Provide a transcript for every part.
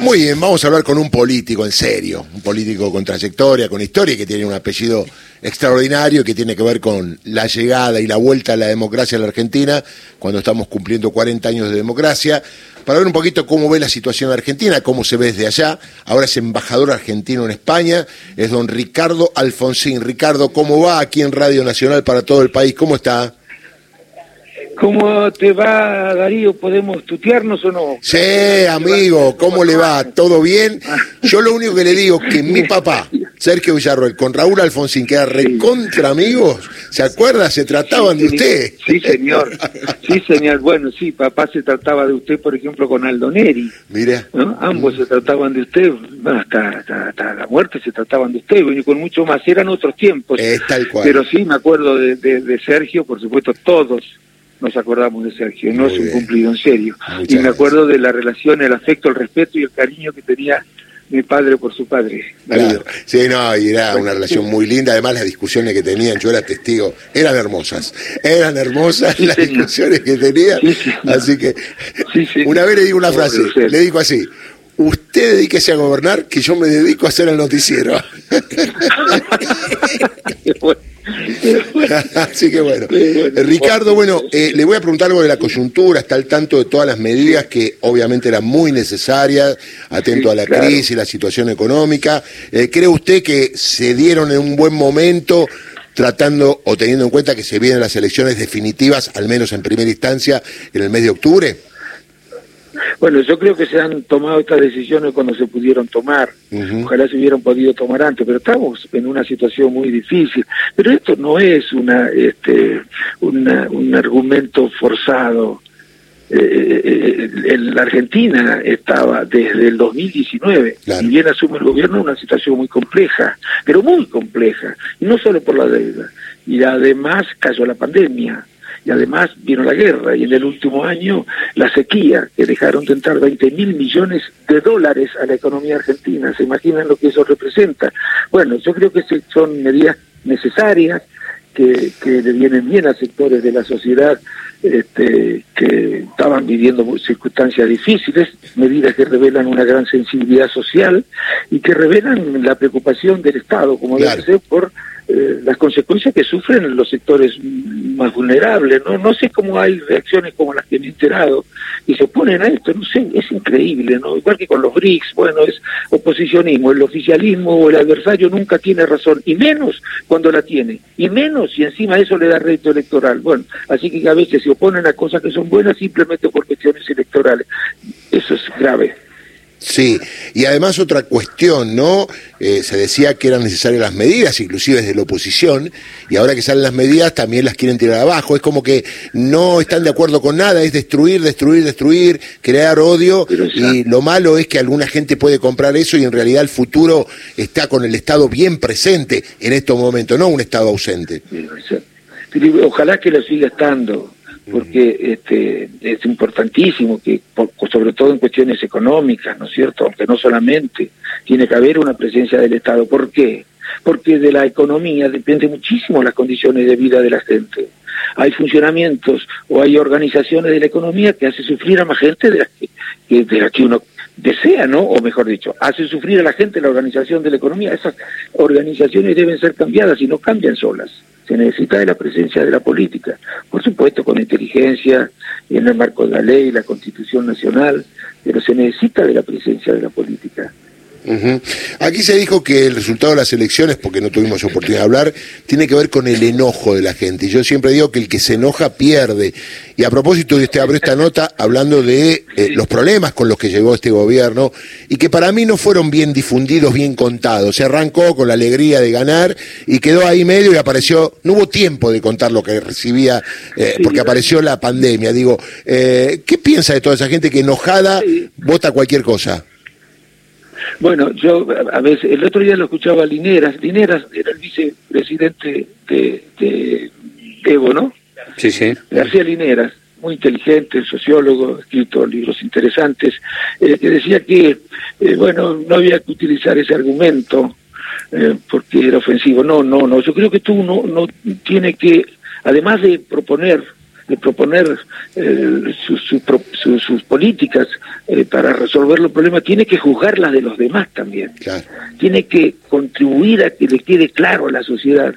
Muy bien, vamos a hablar con un político en serio, un político con trayectoria, con historia, que tiene un apellido extraordinario que tiene que ver con la llegada y la vuelta a la democracia en la Argentina, cuando estamos cumpliendo 40 años de democracia, para ver un poquito cómo ve la situación en Argentina, cómo se ve desde allá. Ahora es embajador argentino en España, es don Ricardo Alfonsín. Ricardo, ¿cómo va aquí en Radio Nacional para todo el país? ¿Cómo está? ¿Cómo te va, Darío? ¿Podemos tutearnos o no? Sí, amigo, ¿cómo le va? ¿Todo bien? Yo lo único que le digo es que mi papá, Sergio Villarroel, con Raúl Alfonsín, que era recontra amigos, ¿se acuerda? Se trataban de usted. Sí, señor. Sí, señor. Bueno, sí, papá se trataba de usted, por ejemplo, con Aldo Neri. Mire. Ambos se trataban de usted, hasta, hasta, la muerte se trataban de usted, y con mucho más. Eran otros tiempos. Es tal cual. Pero sí, me acuerdo de, de Sergio, por supuesto, todos nos acordamos de Sergio, no es un cumplido en serio. y me acuerdo de la relación, el afecto, el respeto y el cariño que tenía mi padre por su padre. Claro. Sí, no, y era una relación muy linda. Además, las discusiones que tenían, yo era testigo, eran hermosas. Eran hermosas las discusiones que tenían. así que, una vez le digo una frase, le digo así: Usted dedíquese a gobernar, que yo me dedico a hacer el noticiero. Así que bueno. Ricardo, bueno, eh, le voy a preguntar algo de la coyuntura, está al tanto de todas las medidas que obviamente eran muy necesarias, atento a la crisis, la situación económica. Eh, ¿Cree usted que se dieron en un buen momento? tratando o teniendo en cuenta que se vienen las elecciones definitivas, al menos en primera instancia, en el mes de octubre? Bueno, yo creo que se han tomado estas decisiones cuando se pudieron tomar. Ojalá se hubieran podido tomar antes, pero estamos en una situación muy difícil. Pero esto no es una, este, un argumento forzado. Eh, eh, en la Argentina estaba desde el 2019, y bien asume el gobierno, una situación muy compleja, pero muy compleja, y no solo por la deuda, y además cayó la pandemia, y además vino la guerra y en el último año la sequía, que dejaron de entrar 20 mil millones de dólares a la economía argentina. ¿Se imaginan lo que eso representa? Bueno, yo creo que son medidas necesarias que, que le vienen bien a sectores de la sociedad este, que estaban viviendo circunstancias difíciles, medidas que revelan una gran sensibilidad social y que revelan la preocupación del Estado, como debe ser, por eh, las consecuencias que sufren los sectores más vulnerables. ¿no? no sé cómo hay reacciones como las que me he enterado y se oponen a esto, no sé, es increíble, ¿no? Igual que con los BRICS, bueno, es oposicionismo, el oficialismo o el adversario nunca tiene razón, y menos cuando la tiene, y menos si encima eso le da rédito electoral. Bueno, así que a veces se oponen a cosas que son buenas simplemente por cuestiones electorales. Eso es grave. Sí, y además otra cuestión, ¿no? Eh, se decía que eran necesarias las medidas, inclusive desde la oposición, y ahora que salen las medidas también las quieren tirar abajo. Es como que no están de acuerdo con nada, es destruir, destruir, destruir, crear odio, y lo malo es que alguna gente puede comprar eso y en realidad el futuro está con el Estado bien presente en estos momentos, no un Estado ausente. Ojalá que lo siga estando porque este, es importantísimo que, sobre todo en cuestiones económicas, ¿no es cierto? Aunque no solamente, tiene que haber una presencia del Estado. ¿Por qué? Porque de la economía depende muchísimo las condiciones de vida de la gente. Hay funcionamientos o hay organizaciones de la economía que hace sufrir a más gente de las que, de la que uno desea, ¿no? O mejor dicho, hace sufrir a la gente la organización de la economía. Esas organizaciones deben ser cambiadas y no cambian solas se necesita de la presencia de la política, por supuesto con inteligencia en el marco de la ley, la constitución nacional, pero se necesita de la presencia de la política. Aquí se dijo que el resultado de las elecciones, porque no tuvimos oportunidad de hablar, tiene que ver con el enojo de la gente. Y yo siempre digo que el que se enoja pierde. Y a propósito, usted abrió esta nota hablando de eh, los problemas con los que llegó este gobierno y que para mí no fueron bien difundidos, bien contados. Se arrancó con la alegría de ganar y quedó ahí medio y apareció, no hubo tiempo de contar lo que recibía eh, porque apareció la pandemia. Digo, eh, ¿qué piensa de toda esa gente que enojada vota cualquier cosa? Bueno, yo a veces, el otro día lo escuchaba a Lineras, Lineras era el vicepresidente de, Evo, ¿no? Sí, sí. García Lineras, muy inteligente, sociólogo, escrito libros interesantes, eh, que decía que, eh, bueno, no había que utilizar ese argumento eh, porque era ofensivo. No, no, no, yo creo que tú no, no tiene que, además de proponer de proponer eh, sus, políticas eh, para resolver los problemas, tiene que juzgar las de los demás también. Tiene que contribuir a que le quede claro a la sociedad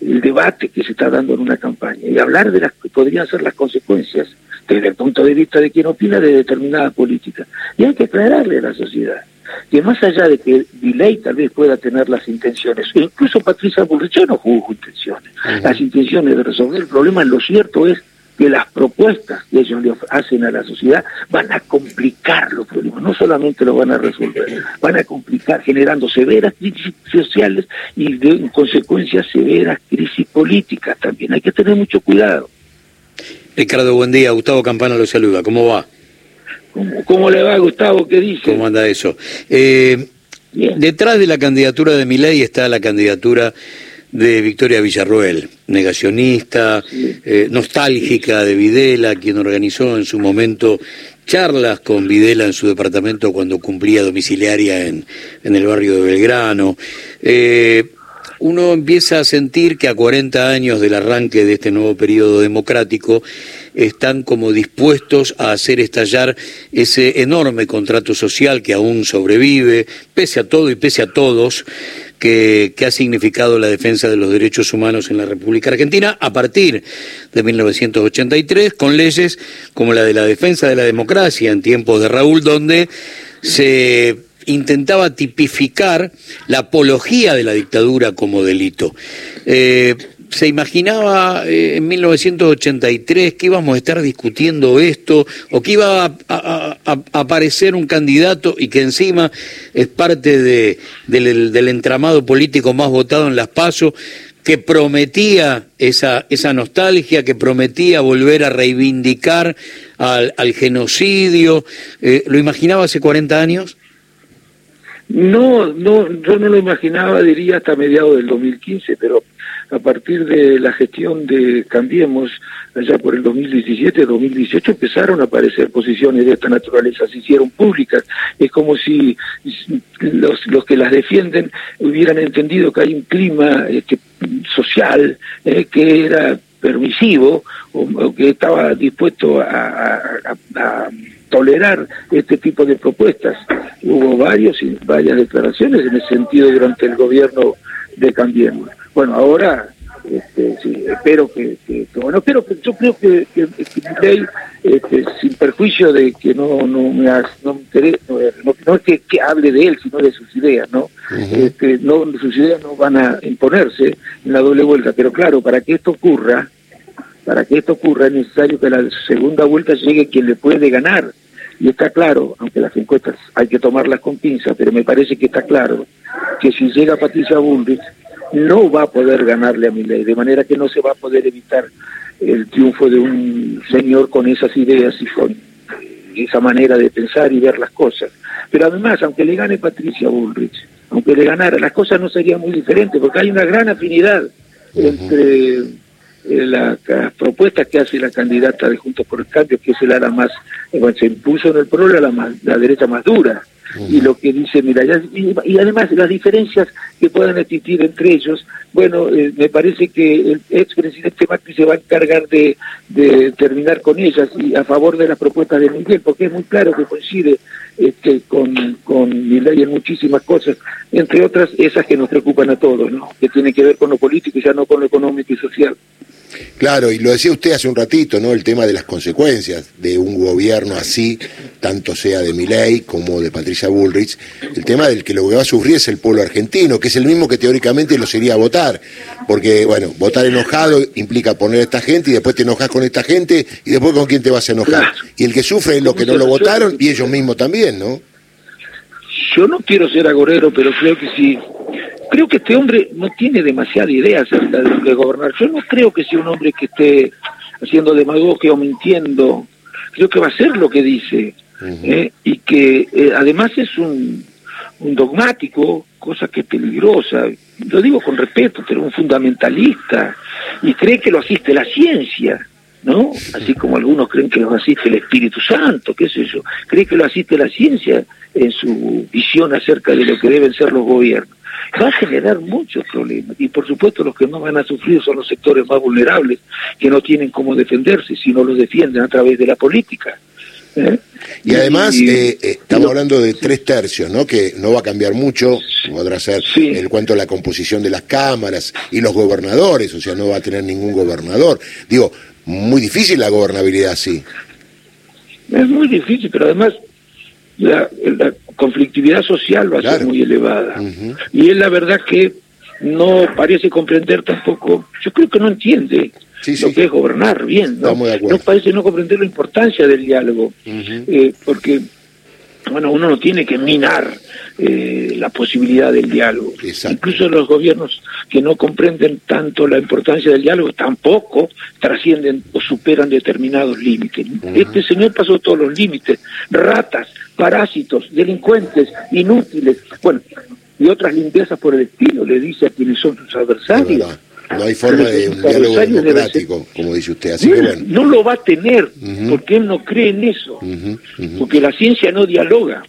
el debate que se está dando en una campaña y hablar de las que podrían ser las consecuencias desde el punto de vista de quien opina de determinada política. Y hay que aclararle a la sociedad que más allá de que Diley tal vez pueda tener las intenciones, e incluso Patricia Bullrich no juzgo intenciones, las intenciones de resolver el problema, lo cierto es que las propuestas que ellos le hacen a la sociedad van a complicar los problemas, no solamente los van a resolver, van a complicar generando severas crisis sociales y de consecuencias severas crisis políticas también. Hay que tener mucho cuidado. Ricardo, buen día. Gustavo Campana lo saluda. ¿Cómo va? ¿Cómo, le va, Gustavo? ¿Qué dice? ¿Cómo anda eso? Eh, detrás de la candidatura de Milei está la candidatura de Victoria Villarroel, negacionista, eh, nostálgica de Videla, quien organizó en su momento charlas con Videla en su departamento cuando cumplía domiciliaria en, en el barrio de Belgrano. Eh, uno empieza a sentir que a 40 años del arranque de este nuevo periodo democrático están como dispuestos a hacer estallar ese enorme contrato social que aún sobrevive, pese a todo y pese a todos, que, ha significado la defensa de los derechos humanos en la República Argentina a partir de 1983, con leyes como la de la defensa de la democracia en tiempos de Raúl, donde se intentaba tipificar la apología de la dictadura como delito. Eh, se imaginaba eh, en 1983 que íbamos a estar discutiendo esto o que iba a, aparecer un candidato y que encima es parte de, del, entramado político más votado en las PASO que prometía esa, esa nostalgia, que prometía volver a reivindicar al, genocidio. Eh, ¿Lo imaginaba hace 40 años? No, no, yo no lo imaginaba, diría, hasta mediados del 2015, pero a partir de la gestión de Cambiemos, allá por el 2017-2018, empezaron a aparecer posiciones de esta naturaleza, se hicieron públicas. Es como si los, los que las defienden hubieran entendido que hay un clima este, social eh, que era permisivo o, que estaba dispuesto a tolerar este tipo de propuestas. Hubo varios varias declaraciones en ese sentido durante el gobierno de Cambiemos. Bueno, ahora este, sí, espero que, bueno, espero que yo creo que, que, este, sin perjuicio de que no no me no, no, no, es que, hable de él, sino de sus ideas, ¿no? este, no sus ideas no van a imponerse en la doble vuelta, pero claro, para que esto ocurra, para que esto ocurra es necesario que la segunda vuelta llegue quien le puede ganar. Y está claro, aunque las encuestas hay que tomarlas con pinza, pero me parece que está claro que si llega Patricia Bullrich no va a poder ganarle a ley, de manera que no se va a poder evitar el triunfo de un señor con esas ideas y con esa manera de pensar y ver las cosas. Pero además, aunque le gane Patricia Bullrich, aunque le ganara, las cosas no serían muy diferentes, porque hay una gran afinidad entre eh, las propuestas que hace la candidata de Juntos por el Cambio, que es el ala más, eh, se impuso en el PRO la, la derecha más dura, y lo que dice, mira, y, además las diferencias que puedan existir entre ellos, bueno, eh, me parece que el expresidente Macri se va a encargar de, de, terminar con ellas y a favor de las propuestas de Miguel, porque es muy claro que coincide este, con, con en muchísimas cosas, entre otras esas que nos preocupan a todos, ¿no? que tienen que ver con lo político y ya no con lo económico y social. Claro, y lo decía usted hace un ratito, ¿no? El tema de las consecuencias de un gobierno así, tanto sea de Milei como de Patricia Bullrich, el tema del que lo que va a sufrir es el pueblo argentino, que es el mismo que teóricamente lo sería votar, porque, bueno, votar enojado implica poner a esta gente y después te enojas con esta gente y después con quién te vas a enojar. Y el que sufre es lo que no lo votaron y ellos mismos también, ¿no? Yo no quiero ser agorero, pero creo que sí creo que este hombre no tiene demasiada idea acerca de lo que gobernar. Yo no creo que sea un hombre que esté haciendo demagogia o mintiendo. Creo que va a ser lo que dice. ¿Eh? y que eh, además es un, un dogmático, cosa que es peligrosa. Lo digo con respeto, pero un fundamentalista. Y cree que lo asiste la ciencia. ¿no? Así como algunos creen que los asiste el Espíritu Santo, qué sé yo, creen que lo asiste la ciencia en su visión acerca de lo que deben ser los gobiernos. Va a generar muchos problemas y por supuesto los que no van a sufrir son los sectores más vulnerables que no tienen cómo defenderse si no los defienden a través de la política. ¿Eh? Y además, eh, eh, estamos hablando de tres tercios, ¿no? Que no va a cambiar mucho, podrá ser en cuanto a la composición de las cámaras y los gobernadores, o sea, no va a tener ningún gobernador. Digo, muy difícil la gobernabilidad así. Es muy difícil, pero además la, conflictividad social va a ser muy elevada. Y es la verdad que no parece comprender tampoco, yo creo que no entiende lo que es gobernar bien, ¿no? No parece no comprender la importancia del diálogo, eh, porque bueno, uno no tiene que minar eh, la posibilidad del diálogo. Incluso los gobiernos que no comprenden tanto la importancia del diálogo tampoco trascienden o superan determinados límites. Este señor pasó todos los límites, ratas, parásitos, delincuentes, inútiles, bueno, y otras limpiezas por el estilo, le dice a quienes son sus adversarios. No hay forma de un diálogo democrático, como dice usted. Así que bueno. No lo va a tener, porque él no cree en eso. Porque la ciencia no dialoga.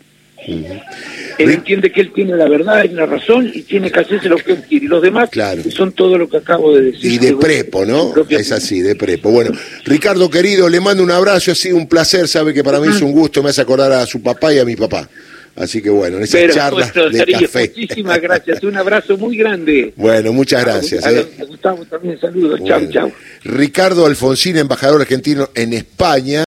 Él entiende que él tiene la verdad y la razón y tiene que hacerse lo que él quiere. Y los demás son todo lo que acabo de decir. Y de prepo, ¿no? Es así, de prepo. Bueno, Ricardo querido, le mando un abrazo, ha sido un placer, sabe que para mí es un gusto, me hace acordar a su papá y a mi papá. Así que bueno, en esa charla de café. Muchísimas gracias, un abrazo muy grande. Bueno, muchas gracias. A, eh. Gustavo también saludos, chau, chau. Ricardo Alfonsín, embajador argentino en España.